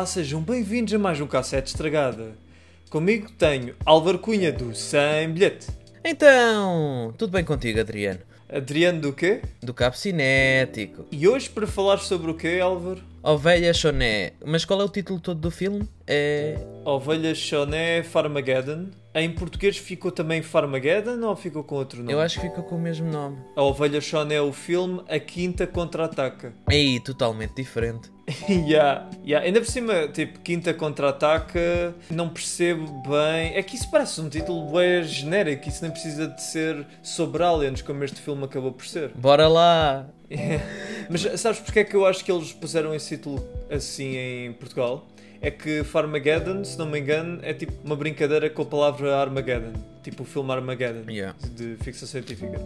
Olá, sejam bem-vindos a mais um Cassete Estragada. Comigo tenho Álvaro Cunha do Sem Bilhete. Então, tudo bem contigo, Adriano? Adriano do quê? Do Cabo Cinético. E hoje para falar sobre o quê, Álvaro? Ovelha Choné. Mas qual é o título todo do filme? É. Ovelha Choné Farmageddon. Em português ficou também Farmageddon ou ficou com outro nome? Eu acho que fica com o mesmo nome. A Ovelha Choné é o filme, a Quinta Contra-Ataca. Aí, totalmente diferente. yeah, yeah. Ainda por cima, tipo, Quinta Contra-Ataca, não percebo bem. É que isso parece um título bem genérico, isso nem precisa de ser sobre aliens, como este filme acabou por ser. Bora lá! Mas sabes porque é que eu acho que eles puseram esse título assim em Portugal? É que Farmageddon, se não me engano, é tipo uma brincadeira com a palavra Armageddon, tipo o filme Armageddon, Yeah. de ficção científica.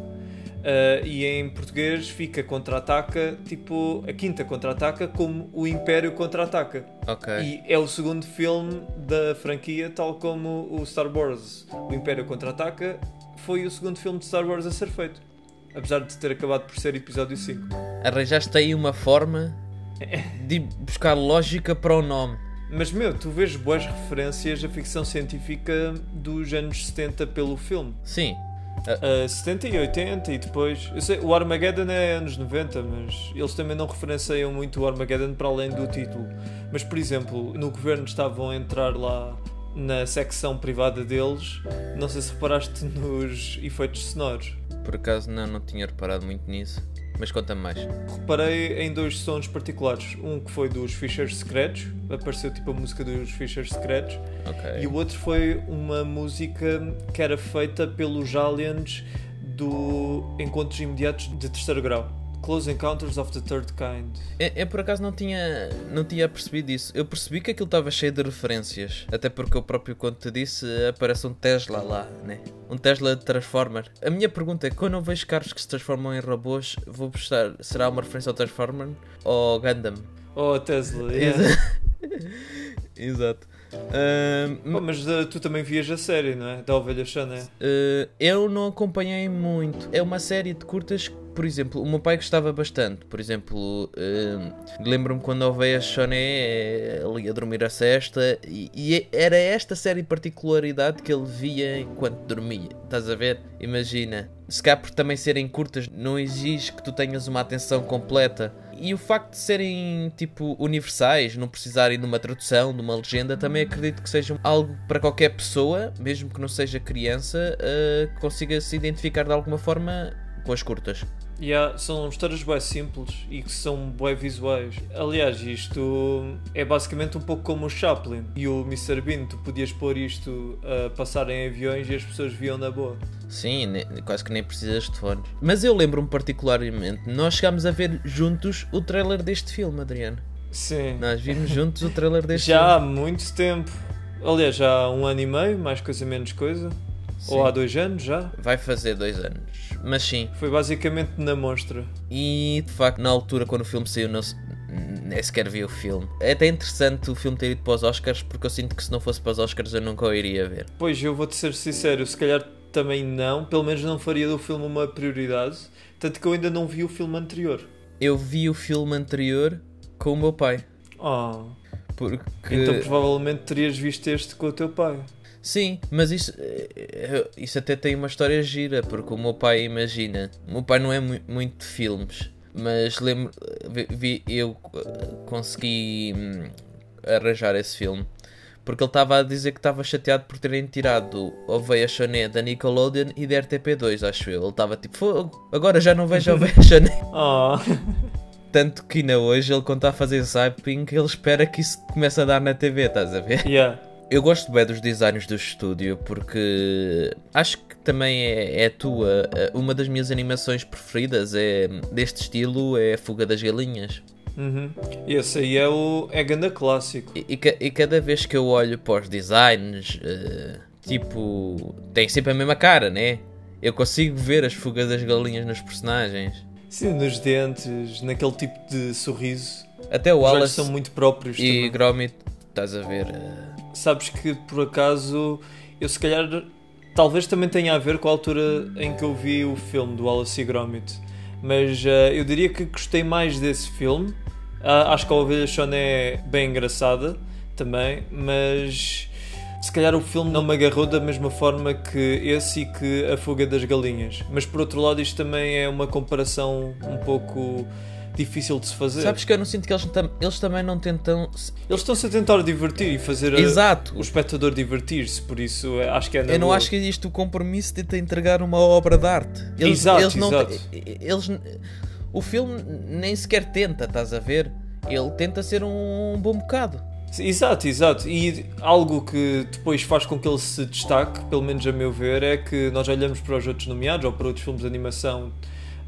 Uh, e em português fica contra-ataca, tipo a quinta contra-ataca, como o Império contra-ataca. Ok. E é o segundo filme da franquia, tal como o Star Wars. O Império contra-ataca foi o segundo filme de Star Wars a ser feito. Apesar de ter acabado por ser episódio 5. Arranjaste aí uma forma de buscar lógica para o nome. Mas meu, tu vês boas referências à ficção científica dos anos 70 pelo filme. Sim. Uh, 70 e 80 e depois. Eu sei, o Armageddon é anos 90, mas eles também não referenciam muito o Armageddon para além do título. Mas por exemplo, no governo estavam a entrar lá na secção privada deles. Não sei se reparaste nos efeitos sonoros. Por acaso não, não tinha reparado muito nisso. Mas conta-me mais. Reparei em dois sons particulares. Um que foi dos Fishers Secretos, apareceu tipo a música dos Fishers Secretos. Ok. E o outro foi uma música que era feita pelos aliens do Encontros Imediatos de Terceiro Grau. Close Encounters of the Third Kind. Eu, eu, por acaso não tinha, não tinha percebido isso. Eu percebi que aquilo estava cheio de referências. Até porque eu próprio, quando te disse, aparece um Tesla lá, né? Um Tesla Transformer. A minha pergunta é: quando eu vejo carros que se transformam em robôs, vou prestar. Será uma referência ao Transformer ou Gundam? Oh, Tesla, yeah. Exato. Uh, mas uh, tu também vias a série, não é? Da Ovelha Chané. Uh, eu não acompanhei muito. É uma série de curtas que, por exemplo, o meu pai gostava bastante. Por exemplo, lembro-me quando a Ovelha Chané ali a dormir a cesta e, e, era esta série particularidade que ele via enquanto dormia. Estás a ver? Imagina. Se cá por também serem curtas, não exige que tu tenhas uma atenção completa. E o facto de serem tipo universais, não precisarem de uma tradução, de uma legenda, também acredito que sejam algo para qualquer pessoa, mesmo que não seja criança, uh, consiga se identificar de alguma forma com as curtas. Yeah, são histórias bem simples e que são bem visuais. Aliás, isto é basicamente um pouco como o Chaplin e o Mr. Bean. Tu podias pôr isto a passar em aviões e as pessoas viam na boa. Sim, quase que nem precisas de fones. Mas eu lembro-me particularmente, nós chegámos a ver juntos o trailer deste filme, Adriano. Sim. Nós vimos juntos o trailer deste já filme. Já há muito tempo. Aliás, já há um ano e meio, mais coisa menos coisa. Sim. Ou há dois anos já? Vai fazer dois anos. Mas sim. Foi basicamente na monstra. E de facto, na altura, quando o filme saiu, não nem sequer vi o filme. É até interessante o filme ter ido para os Oscars, porque eu sinto que se não fosse para os Oscars eu nunca o iria ver. Pois, eu vou-te ser sincero, se calhar também não, pelo menos não faria do filme uma prioridade, tanto que eu ainda não vi o filme anterior. Eu vi o filme anterior com o meu pai. Oh. Porque... Então provavelmente terias visto este com o teu pai. Sim, mas isso, isso até tem uma história gira, porque o meu pai, imagina, o meu pai não é mu muito de filmes, mas lembro, vi, eu consegui hum, arranjar esse filme, porque ele estava a dizer que estava chateado por terem tirado Oveia Choné da Nickelodeon e da RTP2, acho eu. Ele estava tipo, fogo, agora já não vejo Oveia Choné. Oh. Tanto que ainda hoje, ele quando está a fazer zapping, ele espera que isso comece a dar na TV, estás a ver? Yeah. Eu gosto bem dos designs do estúdio porque acho que também é, é tua. Uma das minhas animações preferidas é deste estilo é a Fuga das Galinhas. Uhum. Esse aí é o é ganda clássico. E, e, e, cada vez que eu olho para os designs, uh, tipo, tem sempre a mesma cara, né? Eu consigo ver as fugas das galinhas nos personagens. Sim, nos dentes, naquele tipo de sorriso. Até o Os Wallace olhos são muito próprios e também. Gromit, estás a ver. Uh... Sabes que por acaso eu se calhar talvez também tenha a ver com a altura em que eu vi o filme do Wallace e Gromit. Mas uh, eu diria que gostei mais desse filme Ah, acho que a Ovelha Shone é bem engraçada também, mas se calhar o filme não me agarrou da mesma forma que esse e que A Fuga das Galinhas. Mas por outro lado, isto também é uma comparação um pouco difícil de se fazer. Sabes que eu não sinto que eles, tam- eles também não tentam. Eles estão-se a tentar divertir e fazer a- Exato. o espectador divertir-se, por isso é- acho que é Eu não boa. acho que existe o compromisso de te entregar uma obra de arte. Eles, Exato, eles não exato. eles O filme nem sequer tenta, estás a ver? Ele tenta ser um, bom bocado. Exato, exato. E algo que depois faz com que ele se destaque, pelo menos a meu ver, é que nós olhamos para os outros nomeados ou para outros filmes de animação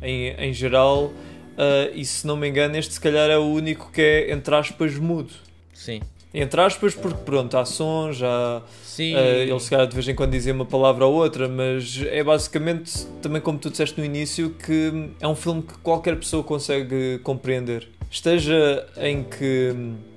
em, em geral, ah, e se não me engano, este se calhar é o único que é, entre aspas, mudo. Sim. Entre aspas, porque pronto, há sons, há. Sim. ah, ele se calhar de vez em quando dizia uma palavra ou outra, mas é basicamente, também como tu disseste no início, que é um filme que qualquer pessoa consegue compreender. Esteja em que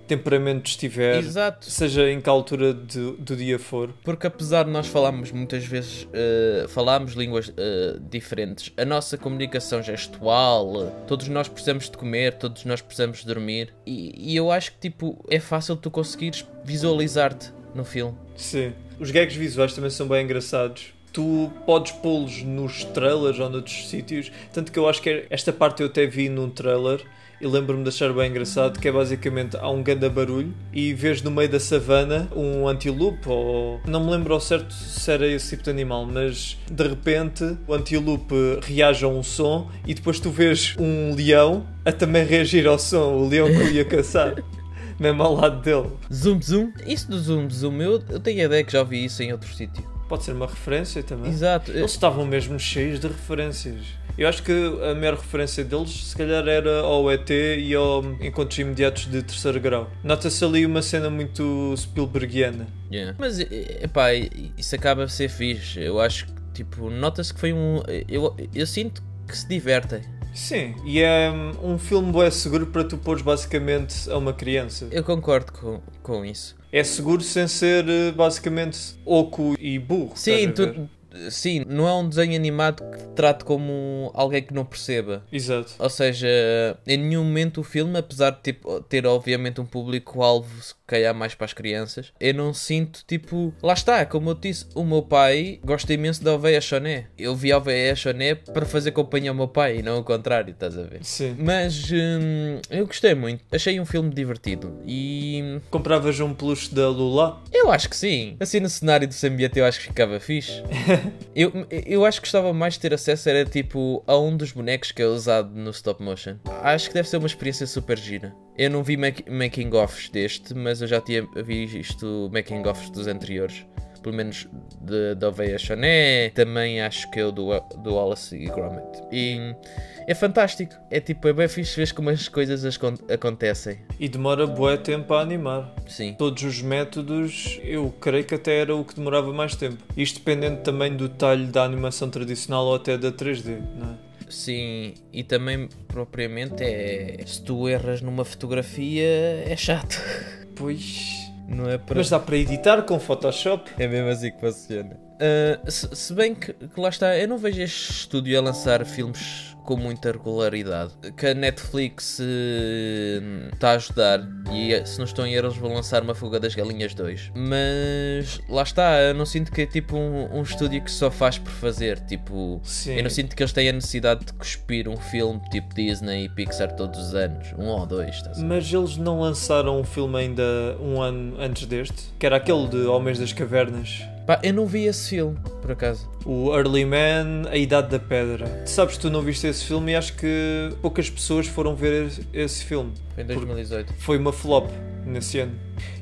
temperamento estiver, Exato. seja em que altura de- do dia for. Porque apesar de nós falarmos muitas vezes, eh, falarmos línguas eh, diferentes, a nossa comunicação gestual, todos nós precisamos de comer, todos nós precisamos de dormir, e, e eu acho que tipo, é fácil tu conseguires visualizar-te no filme. Sim. Os gags visuais também são bem engraçados. Tu podes pô-los nos trailers ou noutros sítios. Tanto que eu acho que esta parte eu até vi num trailer e lembro-me de achar bem engraçado que é basicamente há um ganda barulho e vês no meio da savana um antilope ou não me lembro ao certo se era esse tipo de animal, mas de repente o antilope reage a um som e depois tu vês um leão a também reagir ao som, o leão que o ia caçar, mesmo ao lado dele. Zoom zoom. Isso do zoom zoom, eu, eu tenho a ideia que já vi isso em outro sítio. Pode ser uma referência também. Exato. Eles estavam mesmo cheios de referências. Eu acho que a maior referência deles, se calhar, era ao ET e ao Encontros Imediatos de Terceiro Grau. Nota-se ali uma cena muito Spielbergiana. Yeah. Mas, epá, isso acaba a ser fixe. Eu acho que, tipo, nota-se que foi um. Eu, eu sinto que se divertem. Sim, e é um filme bué seguro para tu pôres basicamente a uma criança. Eu concordo com, com isso. É seguro sem ser eh, basicamente oco e burro. Sim, tu, sim, não é um desenho animado que te trate como alguém que não perceba. Exato. Ou seja, em nenhum momento o filme, apesar de tipo, ter obviamente um público-alvo se calhar mais para as crianças, eu não sinto tipo. Lá está, como eu disse, o meu pai gosta imenso da Oveia Choné. Eu vi a Oveia Choné para fazer companhia ao meu pai e não o contrário, estás a ver? Sim. Mas hum, eu gostei muito, achei um filme divertido e Compravas um peluche da Lula? eu acho que sim. Assim no cenário do ambiente eu acho que ficava fixe. eu, eu acho que gostava mais de ter acesso era tipo a um dos bonecos que é usado no stop motion. Acho que deve ser uma experiência super gira. Eu não vi make- making-offs deste, mas eu já tinha visto making-offs dos anteriores. Pelo menos da Oveia Choné, também acho que é o do, do Wallace e Gromit. E é fantástico. É tipo, é bem fixe ver como as coisas as con- acontecem. E demora bué tempo a animar. Sim. todos os métodos, eu creio que até era o que demorava mais tempo. Isto dependendo também do detalhe da animação tradicional ou até da 3D, não é? Sim, e também propriamente é. Se tu erras numa fotografia, é chato. Pois. Não é para. Mas dá para editar com Photoshop? É mesmo assim que funciona. Ah, se, se bem que, que lá está, eu não vejo este estúdio a lançar filmes com muita regularidade. Que a Netflix está a ajudar e eh, se não estão em erro, eles vão lançar uma Fuga das Galinhas 2. Mas lá está, eu não sinto que é tipo um, um estúdio que só faz por fazer. Tipo, Sim. eu não sinto que eles têm a necessidade de cuspir um filme tipo Disney e Pixar todos os anos, um ou dois? Mas eles não lançaram um filme ainda um ano antes deste? Que era aquele de Homens das Cavernas. Pá, eu não vi esse filme, por acaso. O Early Man, A Idade da Pedra. Tu sabes que tu não viste esse filme e acho que poucas pessoas foram ver esse- filme. Foi em 2018. foi uma flop nesse ano.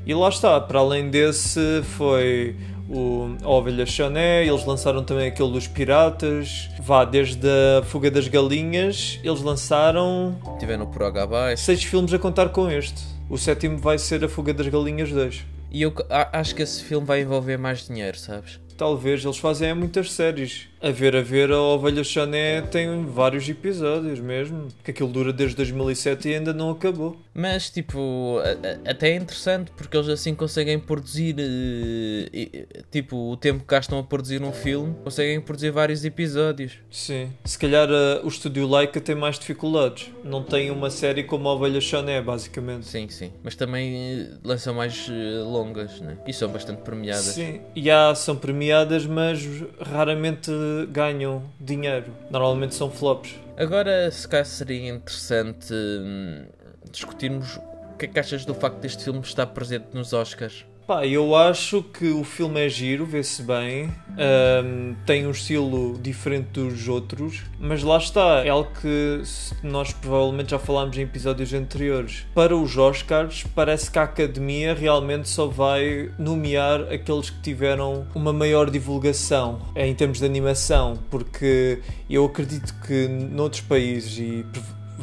E lá está, para além desse foi o a Ovelha Choné, eles lançaram também aquele dos Piratas, vá, desde a Fuga das Galinhas, eles lançaram Tiveram por abaixo. seis filmes a contar com este. O sétimo vai ser a Fuga das Galinhas 2. E eu acho que esse filme vai envolver mais dinheiro, sabes? Talvez, eles fazem muitas séries. A ver, a ver, a Ovelha Choné tem vários episódios mesmo. Que aquilo dura desde 2007 e ainda não acabou. Mas, tipo, a- a- até é interessante porque eles assim conseguem produzir, eh, e- tipo, o tempo que gastam a produzir um filme, conseguem produzir vários episódios. Sim. Se calhar uh, o estúdio Laika tem mais dificuldades. Não tem uma série como a Ovelha Choné, basicamente. Sim, sim. Mas também eh, lançam mais eh, longas, né? E são bastante premiadas. Sim, e há, são premiadas, mas raramente ganham dinheiro. Normalmente são flops. Agora, se calhar seria interessante hum, discutirmos o que é que achas do facto deste filme estar presente nos Oscars. Pá, eu acho que o filme é giro, vê-se bem, ahm, tem um estilo diferente dos outros, mas lá está, é algo que nós provavelmente já falámos em episódios anteriores. Para os Oscars, parece que a Academia realmente só vai nomear aqueles que tiveram uma maior divulgação em termos de animação, porque eu acredito que noutros países e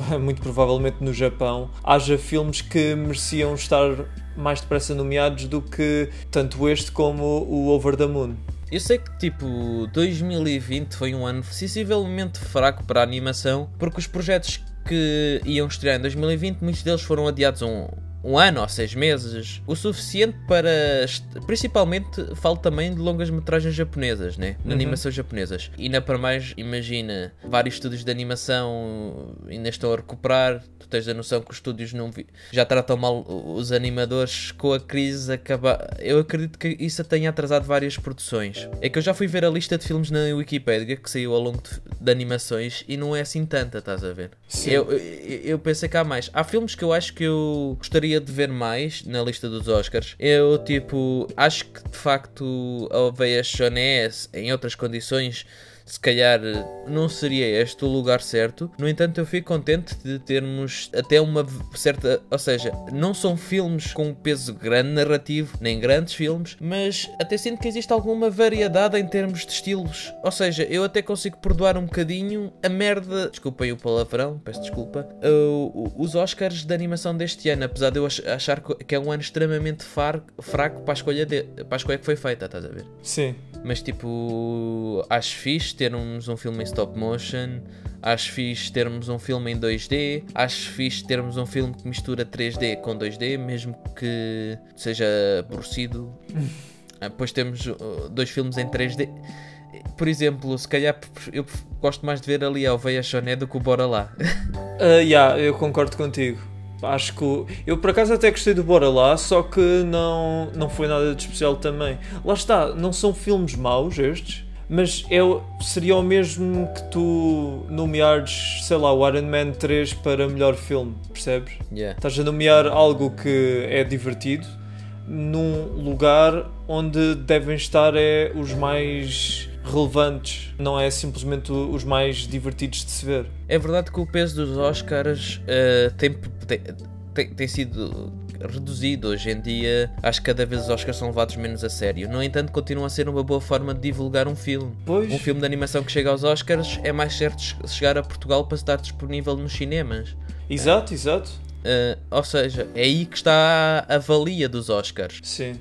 muito provavelmente no Japão, haja filmes que mereciam estar mais depressa nomeados do que tanto este como o Over the Moon. Eu sei que, tipo, 2020 foi um ano sensivelmente fraco para a animação, porque os projetos que iam estrear em 2020, muitos deles foram adiados um, um ano ou seis meses, o suficiente para. Principalmente, falo também de longas metragens japonesas, né? De Uhum. animação japonesas. E ainda para mais, imagina, vários estúdios de animação ainda estão a recuperar. Tu tens a noção que os estúdios não vi- já tratam mal os animadores com a crise acabar. Eu acredito que isso tenha atrasado várias produções. É que eu já fui ver a lista de filmes na Wikipedia que saiu ao longo de, de animações e não é assim tanta, estás a ver? Sim. Eu, eu, eu pensei que há mais. Há filmes que eu acho que eu gostaria de ver mais na lista dos Oscars. Eu, tipo, acho que de facto a Oveia Shonés, em outras condições, se calhar não seria este o lugar certo. No entanto, eu fico contente de termos até uma certa. Ou seja, não são filmes com peso grande narrativo, nem grandes filmes, mas até sinto que existe alguma variedade em termos de estilos. Ou seja, eu até consigo perdoar um bocadinho a merda. Desculpem o palavrão, peço desculpa. uh, os Oscars de animação deste ano, apesar de eu ach- achar que é um ano extremamente fraco para a escolha, de- para a escolha que foi feita, estás a ver? Sim. Mas tipo, acho fixe termos um filme em stop motion, acho fixe termos um filme em 2D, acho fixe termos um filme que mistura 3D com 2D, mesmo que seja aborrecido. Ah, Depois temos uh, dois filmes em 3D. Por exemplo, se calhar eu gosto mais de ver ali a Oveia Choné do que o Bora Lá. Ah, yeah, eu concordo contigo. Acho que o- eu por acaso até gostei do Bora Lá, só que não, não foi nada de especial também. Lá está, não são filmes maus estes, mas é, seria o mesmo que tu nomeares, sei lá, o Iron Man 3 para melhor filme, percebes? Yeah. Estás a nomear algo que é divertido num lugar onde devem estar é, os mais relevantes, não é simplesmente os mais divertidos de se ver. É verdade que o peso dos Oscars eh, tem, tem, tem, tem sido reduzido hoje em dia. Acho que cada vez os Oscars são levados menos a sério. No entanto, continua a ser uma boa forma de divulgar um filme. Pois. Um filme de animação que chega aos Oscars é mais certo chegar a Portugal para estar disponível nos cinemas. Exato, exato. Eh, ou seja, é aí que está a valia dos Oscars. Sim.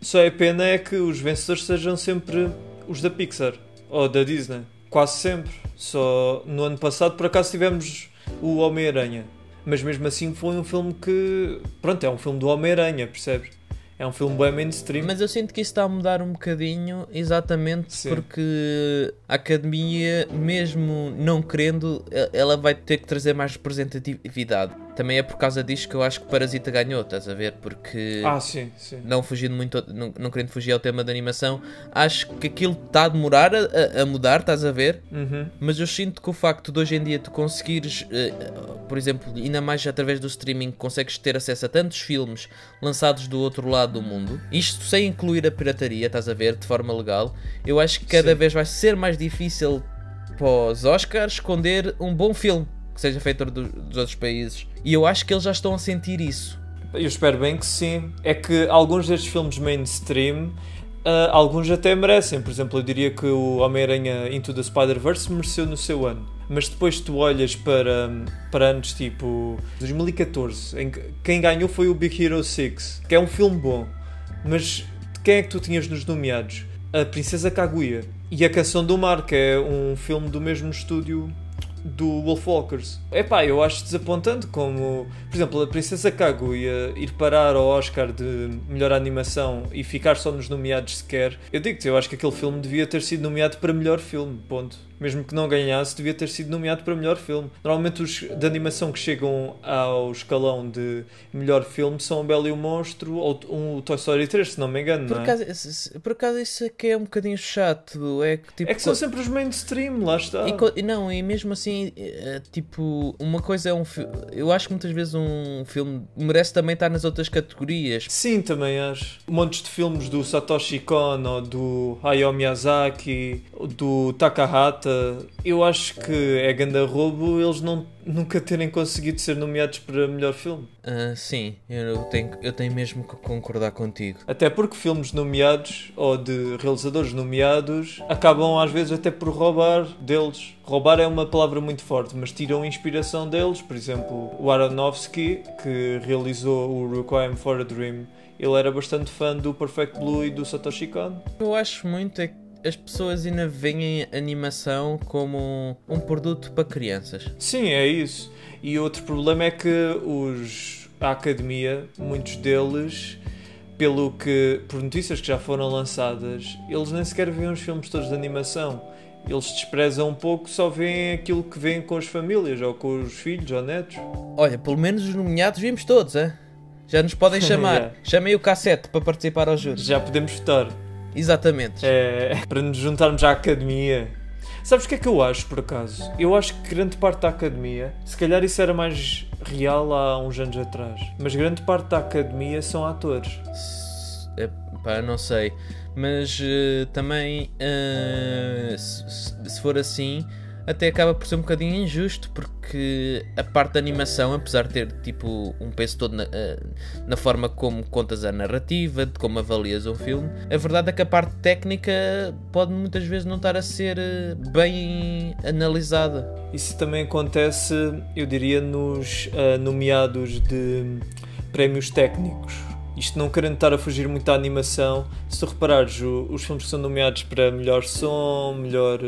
Só é pena é que os vencedores sejam sempre os da Pixar ou da Disney. Quase sempre. Só no ano passado, por acaso, tivemos o Homem-Aranha. Mas mesmo assim foi um filme que. Pronto, é um filme do Homem-Aranha, percebes? É um filme bem mainstream. Mas eu sinto que isso está a mudar um bocadinho, exatamente Sim. porque a academia, mesmo não querendo, ela vai ter que trazer mais representatividade. Também é por causa disto que eu acho que Parasita ganhou, estás a ver? Porque. Ah, sim, sim. Não fugindo muito, não, não querendo fugir ao tema da animação, acho que aquilo está a demorar a, a- mudar, estás a ver? Uhum. Mas eu sinto que o facto de hoje em dia tu conseguires, eh, por exemplo, ainda mais através do streaming, consegues ter acesso a tantos filmes lançados do outro lado do mundo, isto sem incluir a pirataria, estás a ver, de forma legal, eu acho que cada Sim. vez vai ser mais difícil para os Oscars esconder um bom filme que seja feito do- dos outros países. E eu acho que eles já estão a sentir isso. Eu espero bem que sim. É que alguns destes filmes mainstream, ah, alguns até merecem. Por exemplo, eu diria que o Homem-Aranha Into the Spider-Verse mereceu no seu ano. Mas depois tu olhas para, para anos tipo 2014, em que quem ganhou foi o Big Hero 6, que é um filme bom. Mas quem é que tu tinhas nos nomeados? A Princesa Kaguya. E A Canção do Mar, que é um filme do mesmo estúdio do Wolfwalkers. Epá, eu acho desapontante como, por exemplo, a Princesa Kaguya ir parar ao Oscar de melhor animação e ficar só nos nomeados sequer. Eu digo-te, eu acho que aquele filme devia ter sido nomeado para melhor filme, ponto mesmo que não ganhasse, devia ter sido nomeado para melhor filme. Normalmente os de animação que chegam ao escalão de melhor filme são o Belo e o Monstro ou um Toy Story 3, se não me engano. Por, não é? acaso, por acaso isso aqui é um bocadinho chato. É que, tipo, é que são sempre os mainstream, lá está. E, não, e mesmo assim, é, tipo, uma coisa é um filme. Eu acho que muitas vezes um filme merece também estar nas outras categorias. Sim, também acho. Montes de filmes do Satoshi Kon ou do Hayao Miyazaki, do Takahata eu acho que é ganda roubo eles não, nunca terem conseguido ser nomeados para melhor filme. Uh, sim, eu tenho, eu tenho mesmo que concordar contigo. Até porque filmes nomeados ou de realizadores nomeados acabam às vezes até por roubar deles. Roubar é uma palavra muito forte, mas tiram inspiração deles. Por exemplo, o Aronofsky, que realizou o Requiem for a Dream, ele era bastante fã do Perfect Blue e do Satoshi Kon. Eu acho muito é que as pessoas ainda veem a animação como um produto para crianças. Sim, é isso. E outro problema é que os, a academia, muitos deles, pelo que por notícias que já foram lançadas, eles nem sequer veem os filmes todos de animação. Eles desprezam um pouco, só veem aquilo que veem com as famílias, ou com os filhos ou netos. Olha, pelo menos os nomeados vimos todos, é? Já nos podem chamar. yeah. Chamei o cassete para participar ao júri. Já podemos votar. Exatamente. É, para nos juntarmos à academia. Sabes o que é que eu acho, por acaso? Eu acho que grande parte da academia, se calhar isso era mais real há uns anos atrás, mas grande parte da academia são atores. É, pá, não sei. Mas uh, também, uh, se, se for assim, até acaba por ser um bocadinho injusto porque a parte da animação, apesar de ter tipo um peso todo na, eh, na, forma como contas a narrativa, de como avalias um filme, a verdade é que a parte técnica pode muitas vezes não estar a ser eh, bem analisada. Isso também acontece, eu diria, nos uh, nomeados de prémios técnicos. Isto não querendo estar a fugir muito da animação, se tu reparares, os filmes que são nomeados para melhor som, melhor.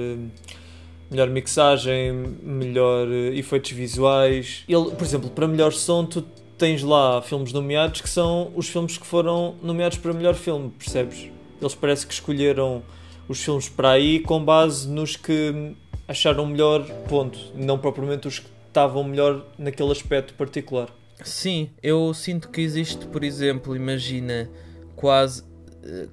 Melhor mixagem, melhor uh, efeitos visuais. Ele, por exemplo, para melhor som, tu tens lá filmes nomeados que são os filmes que foram nomeados para melhor filme, percebes? Eles parece que escolheram os filmes para aí com base nos que acharam melhor ponto, não propriamente os que estavam melhor naquele aspecto particular. Sim, eu sinto que existe, por exemplo, imagina, quase eh,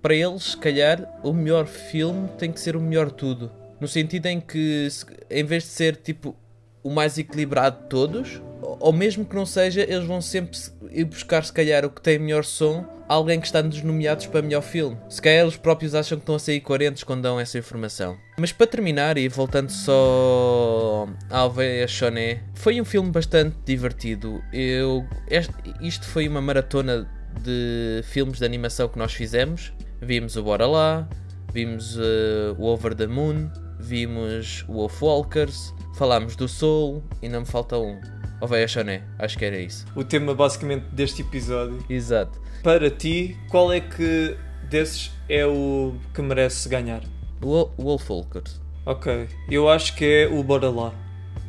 para eles, se calhar, o melhor filme tem que ser o melhor tudo. No sentido em que, em vez de ser tipo o mais equilibrado de todos, ou mesmo que não seja, eles vão sempre ir buscar, se calhar, o que tem melhor som, alguém que está nos nomeados para melhor filme. Se calhar eles próprios acham que estão a sair coerentes quando dão essa informação. Mas para terminar, e voltando só à Alveia Choné, foi um filme bastante divertido. Eu, este, isto foi uma maratona de filmes de animação que nós fizemos. Vimos o Bora Lá, vimos uh, o Over the Moon, vimos Wolfwalkers, falámos do Soul e não me falta um. Oveia Choné, acho que era isso. O tema basicamente deste episódio. Exato. Para ti, qual é que desses é o que merece ganhar? O Wolfwalkers. Ok, eu acho que é o Bora Lá.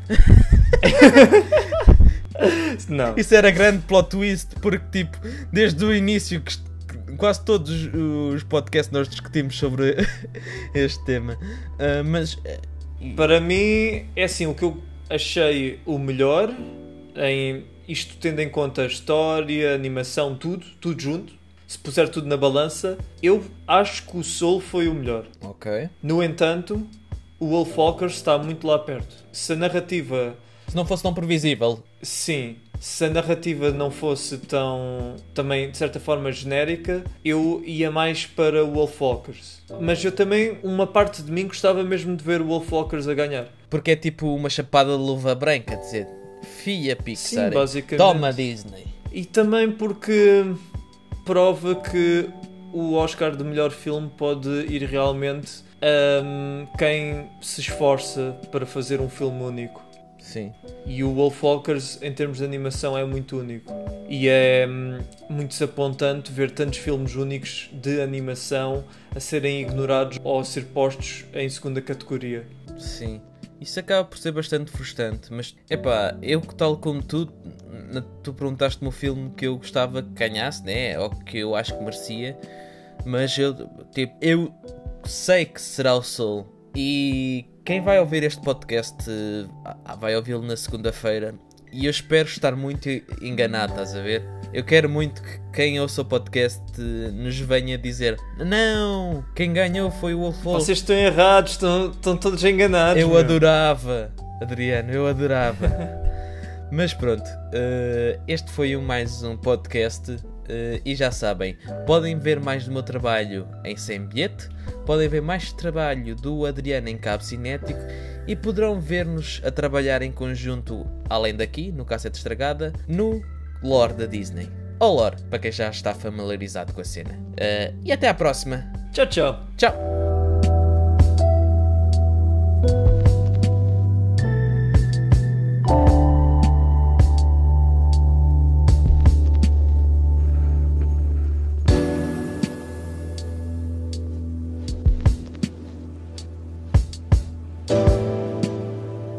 não. Isso era grande plot twist, porque tipo, desde o início que quase todos os podcasts nós discutimos sobre este tema. Uh, mas eh, para mim é assim o que eu achei o melhor em isto tendo em conta a história, a animação, tudo, tudo junto. Se puser tudo na balança, eu acho que o Soul foi o melhor. Ok. No entanto, o Wolfwalkers está muito lá perto. Se a narrativa. Se não fosse tão previsível. Sim se a narrativa não fosse tão também de certa forma genérica, eu ia mais para o Wolfwalkers. Mas eu também, uma parte de mim gostava mesmo de ver o Wolfwalkers a ganhar. Porque é tipo uma chapada de luva branca, dizer, filha Pixar, Sim, basicamente. toma Disney. E também porque prova que o Oscar de melhor filme pode ir realmente a um, quem se esforça para fazer um filme único. Sim. E o Wolfwalkers, em termos de animação, é muito único. E é hum, muito desapontante ver tantos filmes únicos de animação a serem ignorados ou a ser postos em segunda categoria. Sim. Isso acaba por ser bastante frustrante, mas epá, eu que tal como tu, tu perguntaste-me o filme que eu gostava que ganhasse, né? Ou que eu acho que merecia, mas eu, tipo, eu sei que será o Soul. E quem vai ouvir este podcast ah, vai ouvi-lo na segunda-feira. E eu espero estar muito enganado, estás a ver? Eu quero muito que quem ouça o podcast nos venha dizer: Não, quem ganhou foi o Wolf Wolf. Vocês estão errados, estão, estão todos enganados. Eu meu. adorava, Adriano, eu adorava. Mas pronto, uh, este foi um, mais um podcast. Uh, e já sabem, podem ver mais do meu trabalho em Sem Bilhete, podem ver mais trabalho do Adriano em Cabo Cinético e poderão ver-nos a trabalhar em conjunto, além daqui, no Cassete Estragada, no Lore da Disney. Ou Lore, para quem já está familiarizado com a cena. Uh, e até à próxima. Tchau, tchau. Tchau.